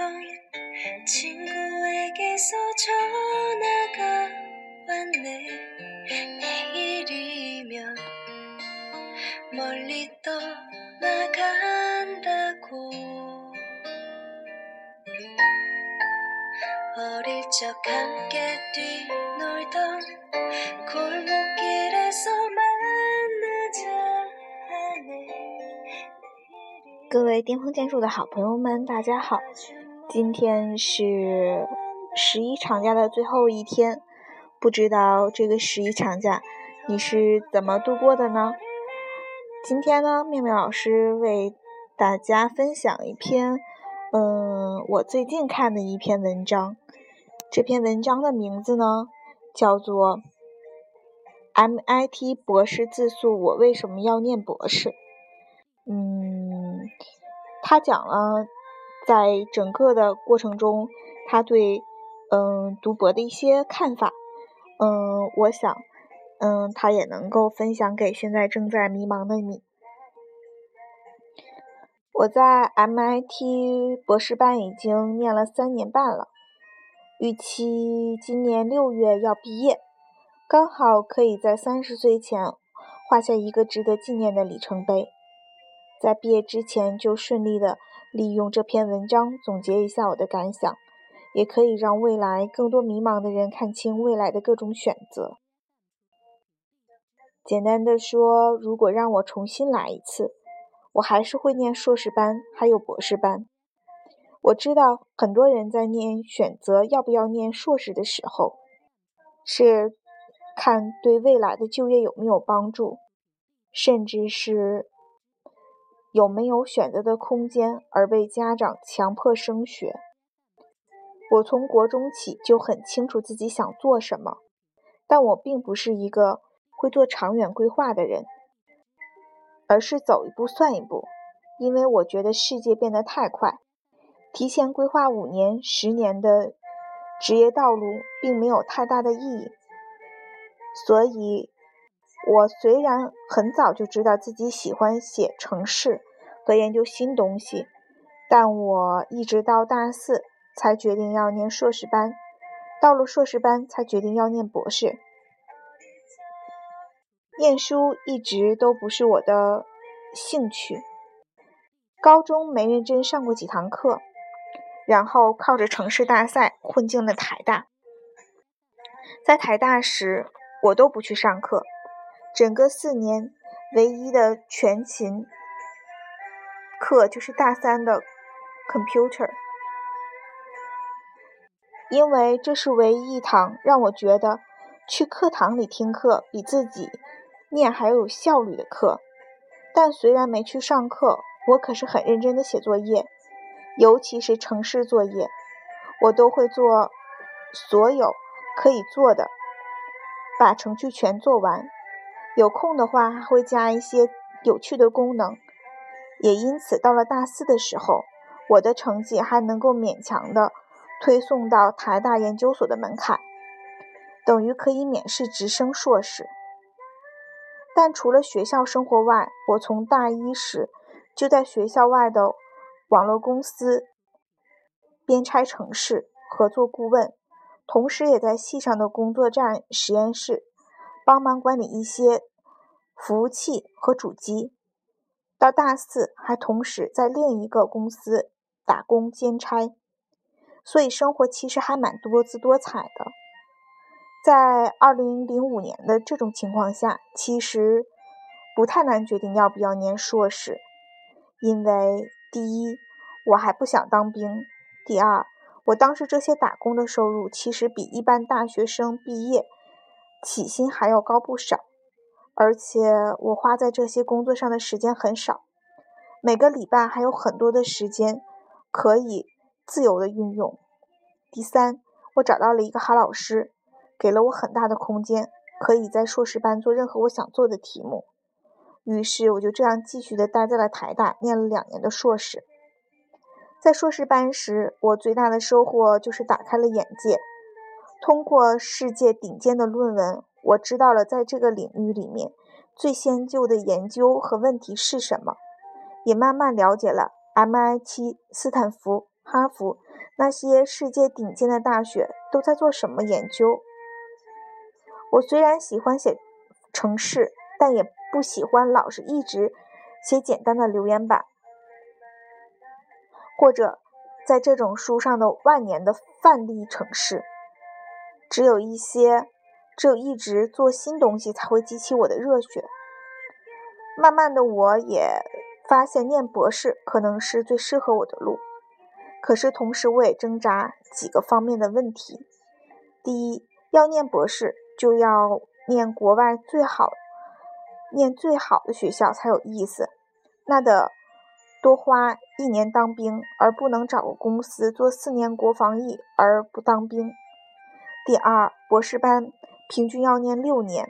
오늘은 잊고 지내던 친구에게서 전화가 왔네 내일이면 멀리 떠나간다고 어릴 적 함께 뛰놀던 골목길에서 만나자 하네 各位巅峰剑术的好朋友们，大家好！ 今天是十一长假的最后一天，不知道这个十一长假你是怎么度过的呢？今天呢，妙妙老师为大家分享一篇，嗯，我最近看的一篇文章。这篇文章的名字呢，叫做 “MIT 博士自述：我为什么要念博士”。嗯，他讲了在整个的过程中，他对嗯读博的一些看法。嗯，我想，嗯，他也能够分享给现在正在迷茫的你。我在 MIT 博士班已经念了三年半了，预期今年六月要毕业，刚好可以在三十岁前画下一个值得纪念的里程碑。在毕业之前就顺利的利用这篇文章总结一下我的感想，也可以让未来更多迷茫的人看清未来的各种选择。简单的说，如果让我重新来一次，我还是会念硕士班，还有博士班。我知道很多人在念选择要不要念硕士的时候，是看对未来的就业有没有帮助，甚至是。有没有选择的空间而被家长强迫升学？我从国中起就很清楚自己想做什么，但我并不是一个会做长远规划的人，而是走一步算一步，因为我觉得世界变得太快，提前规划五年、十年的职业道路并没有太大的意义，所以。我虽然很早就知道自己喜欢写程式和研究新东西，但我一直到大四才决定要念硕士班，到了硕士班才决定要念博士。念书一直都不是我的兴趣，高中没认真上过几堂课，然后靠着城市大赛混进了台大。在台大时，我都不去上课。整个四年，唯一的全勤课就是大三的 computer，因为这是唯一一堂让我觉得去课堂里听课比自己念还要有效率的课。但虽然没去上课，我可是很认真的写作业，尤其是城市作业，我都会做所有可以做的，把程序全做完。有空的话，还会加一些有趣的功能，也因此到了大四的时候，我的成绩还能够勉强的推送到台大研究所的门槛，等于可以免试直升硕士。但除了学校生活外，我从大一时就在学校外的网络公司编拆城市、合作顾问，同时也在系上的工作站实验室。帮忙管理一些服务器和主机，到大四还同时在另一个公司打工兼差，所以生活其实还蛮多姿多彩的。在二零零五年的这种情况下，其实不太难决定要不要念硕士，因为第一我还不想当兵，第二我当时这些打工的收入其实比一般大学生毕业。起薪还要高不少，而且我花在这些工作上的时间很少，每个礼拜还有很多的时间可以自由的运用。第三，我找到了一个好老师，给了我很大的空间，可以在硕士班做任何我想做的题目。于是我就这样继续的待在了台大，念了两年的硕士。在硕士班时，我最大的收获就是打开了眼界。通过世界顶尖的论文，我知道了在这个领域里面最先进的研究和问题是什么，也慢慢了解了 MIT、斯坦福、哈佛那些世界顶尖的大学都在做什么研究。我虽然喜欢写程式，但也不喜欢老是一直写简单的留言板，或者在这种书上的万年的范例程式。只有一些，只有一直做新东西才会激起我的热血。慢慢的，我也发现念博士可能是最适合我的路。可是同时，我也挣扎几个方面的问题：第一，要念博士。就要念国外最好、念最好的学校才有意思，那得多花一年当兵，而不能找个公司做四年国防役而不当兵。第二，博士班平均要念六年，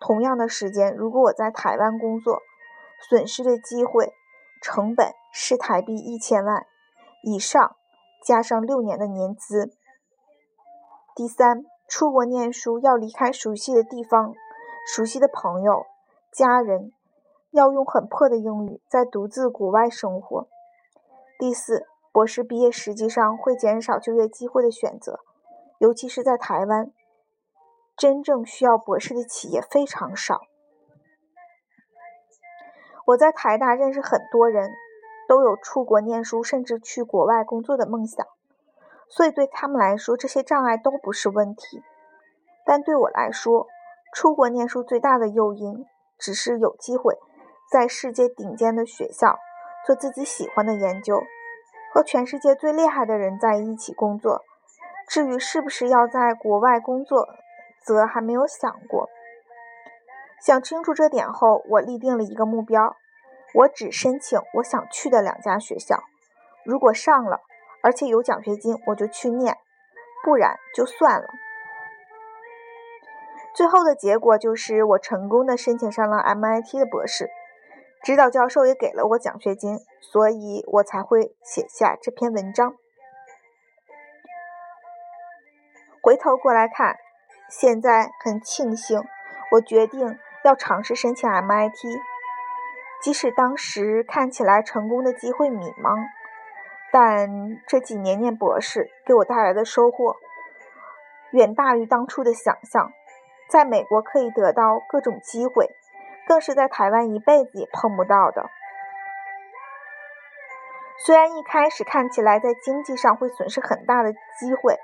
同样的时间，如果我在台湾工作，损失的机会成本是台币一千万以上，加上六年的年资。第三。出国念书要离开熟悉的地方、熟悉的朋友、家人，要用很破的英语在独自国外生活。第四，博士毕业实际上会减少就业机会的选择，尤其是在台湾，真正需要博士的企业非常少。我在台大认识很多人，都有出国念书甚至去国外工作的梦想。所以对他们来说，这些障碍都不是问题。但对我来说，出国念书最大的诱因，只是有机会在世界顶尖的学校做自己喜欢的研究，和全世界最厉害的人在一起工作。至于是不是要在国外工作，则还没有想过。想清楚这点后，我立定了一个目标：我只申请我想去的两家学校。如果上了，而且有奖学金，我就去念，不然就算了。最后的结果就是我成功的申请上了 MIT 的博士，指导教授也给了我奖学金，所以我才会写下这篇文章。回头过来看，现在很庆幸，我决定要尝试申请 MIT，即使当时看起来成功的机会迷茫。但这几年念博士给我带来的收获，远大于当初的想象。在美国可以得到各种机会，更是在台湾一辈子也碰不到的。虽然一开始看起来在经济上会损失很大的机会，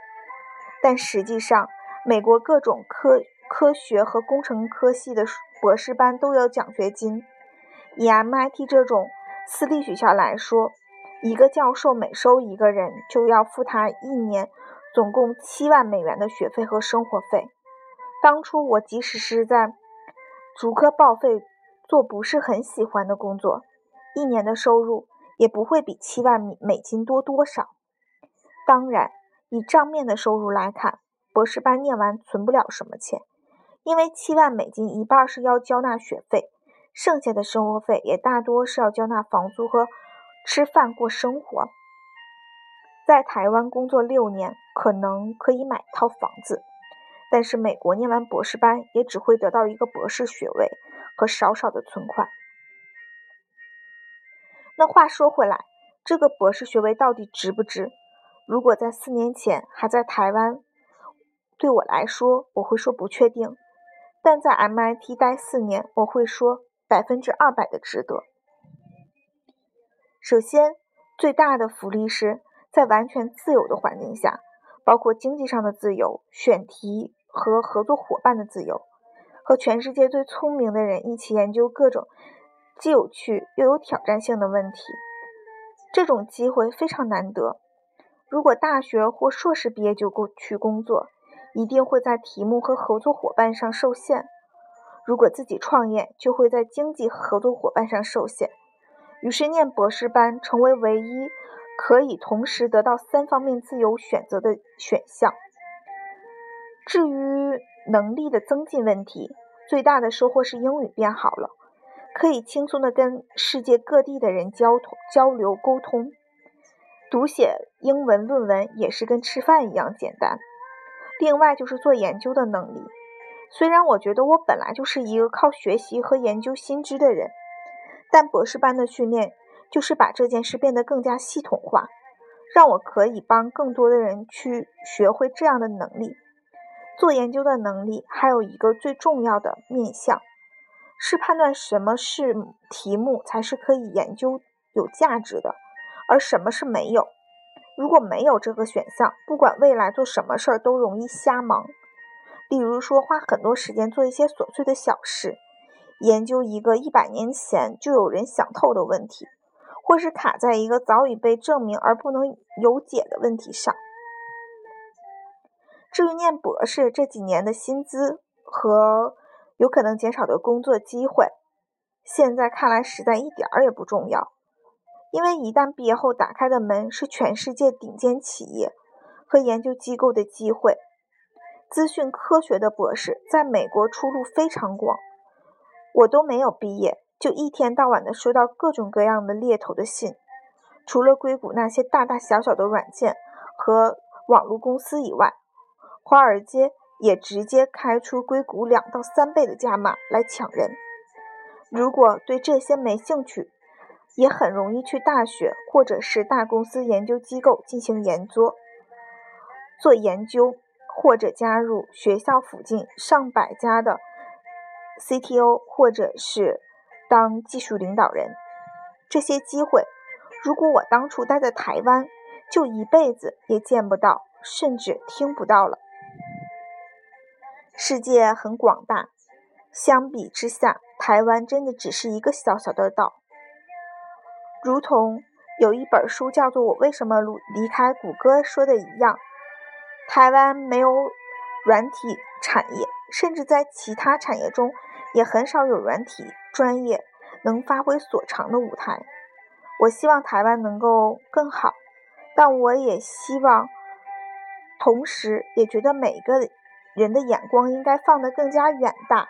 但实际上，美国各种科科学和工程科系的博士班都有奖学金。以 MIT 这种私立学校来说，一个教授每收一个人，就要付他一年总共七万美元的学费和生活费。当初我即使是在逐科报废做不是很喜欢的工作，一年的收入也不会比七万美金多多少。当然，以账面的收入来看，博士班念完存不了什么钱，因为七万美金一半是要交纳学费，剩下的生活费也大多是要交纳房租和。吃饭过生活，在台湾工作六年，可能可以买一套房子，但是美国念完博士班，也只会得到一个博士学位和少少的存款。那话说回来，这个博士学位到底值不值？如果在四年前还在台湾，对我来说，我会说不确定；但在 MIT 待四年，我会说百分之二百的值得。首先，最大的福利是在完全自由的环境下，包括经济上的自由、选题和合作伙伴的自由，和全世界最聪明的人一起研究各种既有趣又有挑战性的问题。这种机会非常难得。如果大学或硕士毕业就过去工作，一定会在题目和合作伙伴上受限；如果自己创业，就会在经济合作伙伴上受限。于是，念博士班成为唯一可以同时得到三方面自由选择的选项。至于能力的增进问题，最大的收获是英语变好了，可以轻松的跟世界各地的人交通、交流、沟通。读写英文论文也是跟吃饭一样简单。另外就是做研究的能力，虽然我觉得我本来就是一个靠学习和研究新知的人。但博士班的训练就是把这件事变得更加系统化，让我可以帮更多的人去学会这样的能力。做研究的能力还有一个最重要的面向，是判断什么是题目才是可以研究有价值的，而什么是没有。如果没有这个选项，不管未来做什么事儿都容易瞎忙。例如说，花很多时间做一些琐碎的小事，研究一个一百年前就有人想透的问题，或是卡在一个早已被证明而不能有解的问题上。至于念博士这几年的薪资和有可能减少的工作机会，现在看来实在一点儿也不重要。因为一旦毕业后打开的门是全世界顶尖企业和研究机构的机会，资讯科学的博士在美国出路非常广。我都没有毕业，就一天到晚的收到各种各样的猎头的信，除了硅谷那些大大小小的软件和网络公司以外。华尔街也直接开出硅谷两到三倍的价码来抢人。如果对这些没兴趣，也很容易去大学或者是大公司研究机构进行研究、做研究，或者加入学校附近上百家的 CTO，或者是当技术领导人。这些机会，如果我当初待在台湾，就一辈子也见不到，甚至听不到了。世界很广大，相比之下，台湾真的只是一个小小的岛。如同有一本书叫做《我为什么离开谷歌》说的一样，台湾没有软体产业，甚至在其他产业中也很少有软体专业能发挥所长的舞台。我希望台湾能够更好，但我也希望，同时也觉得每个。人的眼光应该放得更加远大，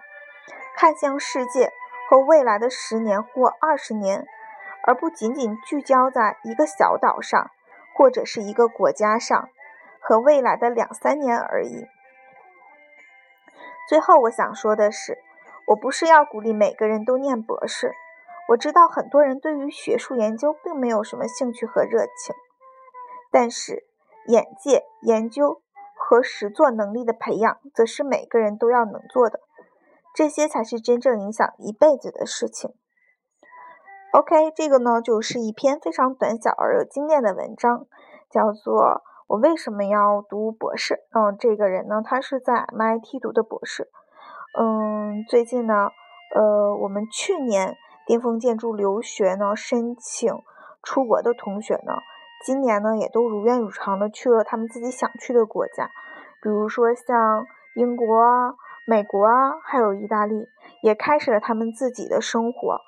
看向世界和未来的十年或二十年，而不仅仅聚焦在一个小岛上或者是一个国家上和未来的两三年而已。最后，我想说的是，我不是要鼓励每个人都念博士。我知道很多人对于学术研究并没有什么兴趣和热情，但是眼界、研究。和实作能力的培养，则是每个人都要能做的，这些才是真正影响一辈子的事情。OK，这个呢，就是一篇非常短小而有精炼的文章，叫做《我为什么要读博士》。嗯，这个人呢，他是在 MIT 读的博士。嗯，最近呢，呃，我们去年巅峰建筑留学呢，申请出国的同学呢。今年呢，也都如愿以偿的去了他们自己想去的国家，比如说像英国啊、美国啊，还有意大利，也开始了他们自己的生活。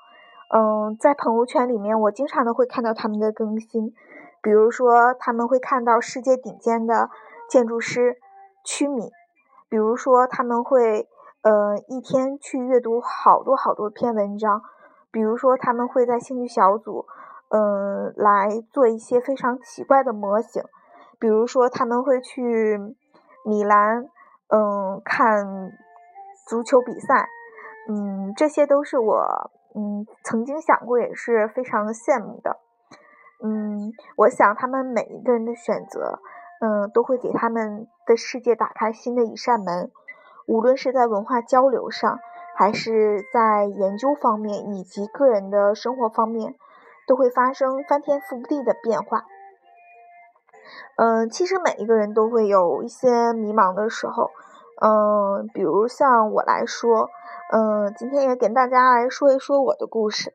嗯，在朋友圈里面，我经常都会看到他们的更新，比如说他们会看到世界顶尖的建筑师曲米，比如说他们会呃一天去阅读好多好多篇文章，比如说他们会在兴趣小组。嗯，来做一些非常奇怪的模型，比如说他们会去米兰，嗯，看足球比赛，嗯，这些都是我嗯曾经想过，也是非常羡慕的。嗯，我想他们每一个人的选择，嗯，都会给他们的世界打开新的一扇门，无论是在文化交流上，还是在研究方面，以及个人的生活方面。都会发生翻天覆地的变化。嗯，其实每一个人都会有一些迷茫的时候。嗯，比如像我来说，嗯，今天也给大家来说一说我的故事。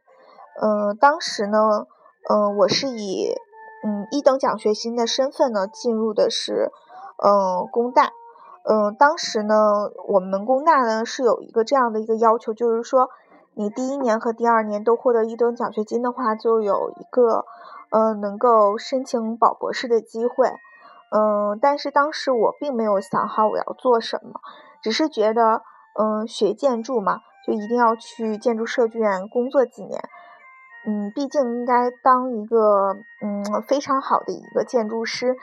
嗯，当时呢，嗯，我是以嗯一等奖学金的身份呢进入的是嗯工大。嗯，当时呢，我们工大呢是有一个这样的一个要求，就是说。你第一年和第二年都获得一等奖学金的话，就有一个，嗯，能够申请保博士的机会，嗯，但是当时我并没有想好我要做什么，只是觉得，嗯，学建筑嘛，就一定要去建筑设计院工作几年，嗯，毕竟应该当一个，嗯，非常好的一个建筑师，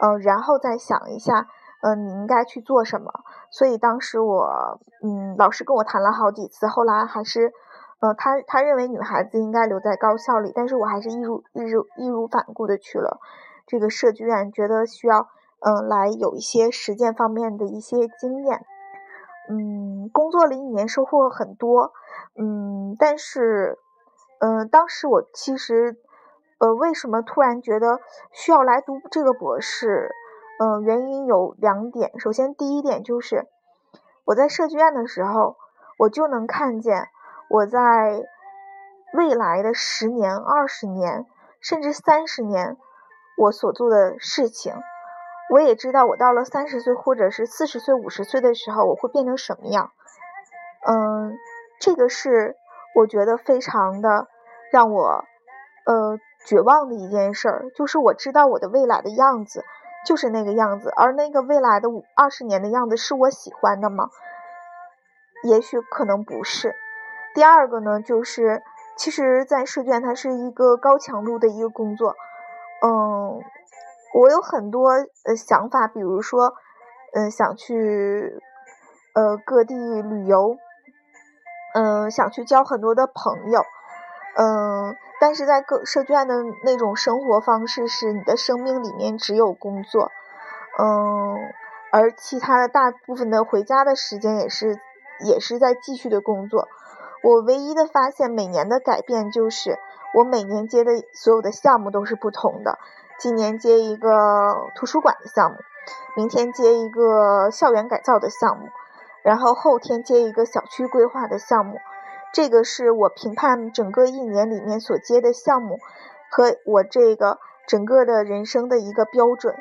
呃，然后再想一下。嗯，你应该去做什么？所以当时我，嗯，老师跟我谈了好几次，后来还是，呃，他他认为女孩子应该留在高校里，但是我还是义如义如义无反顾的去了这个设计院，觉得需要嗯来有一些实践方面的一些经验。嗯，工作了一年，收获很多。嗯，但是，嗯，当时我其实，呃，为什么突然觉得需要来读这个博士？嗯，原因有两点。首先，第一点就是我在设计院的时候，我就能看见我在未来的十年、二十年，甚至三十年，我所做的事情。我也知道，我到了三十岁或者是四十岁、五十岁的时候，我会变成什么样。嗯，这个是我觉得非常的让我呃绝望的一件事儿，就是我知道我的未来的样子就是那个样子，而那个未来的五二十年的样子是我喜欢的吗？也许可能不是。第二个呢，就是其实，在试卷它是一个高强度的一个工作，嗯。我有很多呃想法，比如说，嗯，想去呃各地旅游，嗯，想去交很多的朋友，嗯，但是在各设计院的那种生活方式是，你的生命里面只有工作，嗯，而其他的大部分的回家的时间也是也是在继续的工作。我唯一的发现，每年的改变就是我每年接的所有的项目都是不同的。今年接一个图书馆的项目，明天接一个校园改造的项目，然后后天接一个小区规划的项目。这个是我评判整个一年里面所接的项目和我这个整个的人生的一个标准。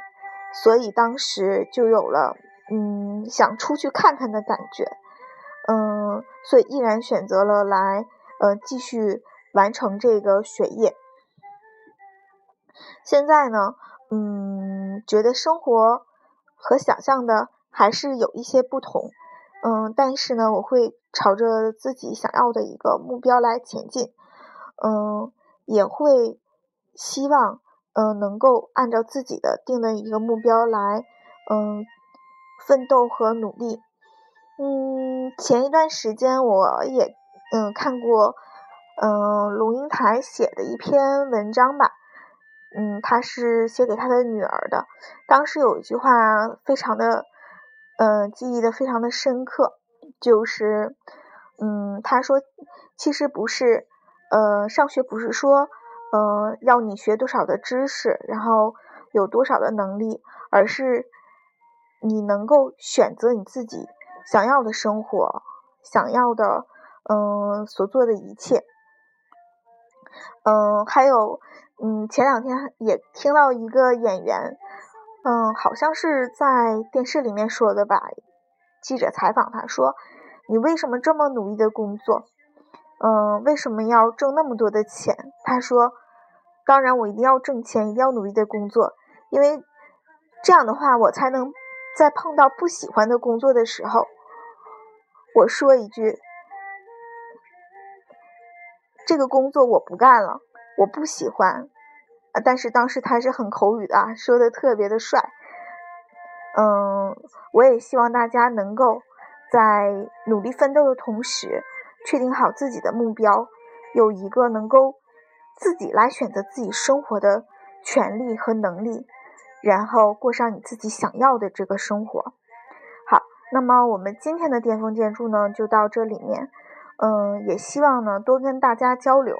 所以当时就有了嗯想出去看看的感觉，嗯，所以毅然选择了来呃继续完成这个学业。现在呢，嗯，觉得生活和想象的还是有一些不同，嗯，但是呢，我会朝着自己想要的一个目标来前进，嗯，也会希望，嗯，能够按照自己的定的一个目标来，嗯，奋斗和努力，嗯，前一段时间我也，嗯，看过，嗯，龙应台写的一篇文章吧。嗯，他是写给他的女儿的。当时有一句话非常的，嗯，记忆的非常的深刻，就是，嗯，他说，其实不是，呃，上学不是说，呃，要你学多少的知识，然后有多少的能力，而是你能够选择你自己想要的生活，想要的，嗯，所做的一切，嗯，还有。嗯，前两天也听到一个演员，嗯，好像是在电视里面说的吧。记者采访他说：“你为什么这么努力的工作？嗯，为什么要挣那么多的钱？”他说：“当然，我一定要挣钱，一定要努力的工作，因为这样的话，我才能在碰到不喜欢的工作的时候，我说一句：这个工作我不干了。”我不喜欢，但是当时他是很口语的啊，说的特别的帅。嗯，我也希望大家能够在努力奋斗的同时，确定好自己的目标，有一个能够自己来选择自己生活的权利和能力，然后过上你自己想要的这个生活。好，那么我们今天的巅峰建筑呢，就到这里面。嗯，也希望呢多跟大家交流。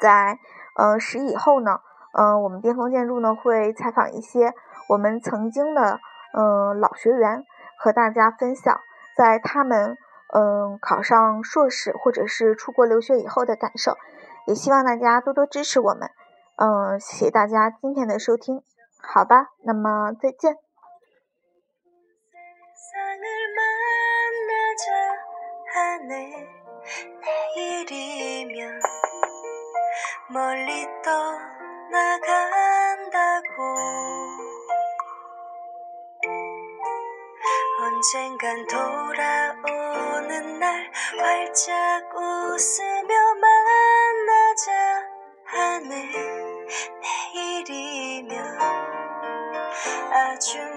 在呃十以后呢，嗯，我们巅峰建筑呢会采访一些我们曾经的嗯老学员，和大家分享在他们嗯考上硕士或者是出国留学以后的感受，也希望大家多多支持我们，嗯，谢谢大家今天的收听，好吧，那么再见。 멀리 떠나간다고. 언젠간 돌아오는 날 활짝 웃으며 만나자 하는 내일이면 아주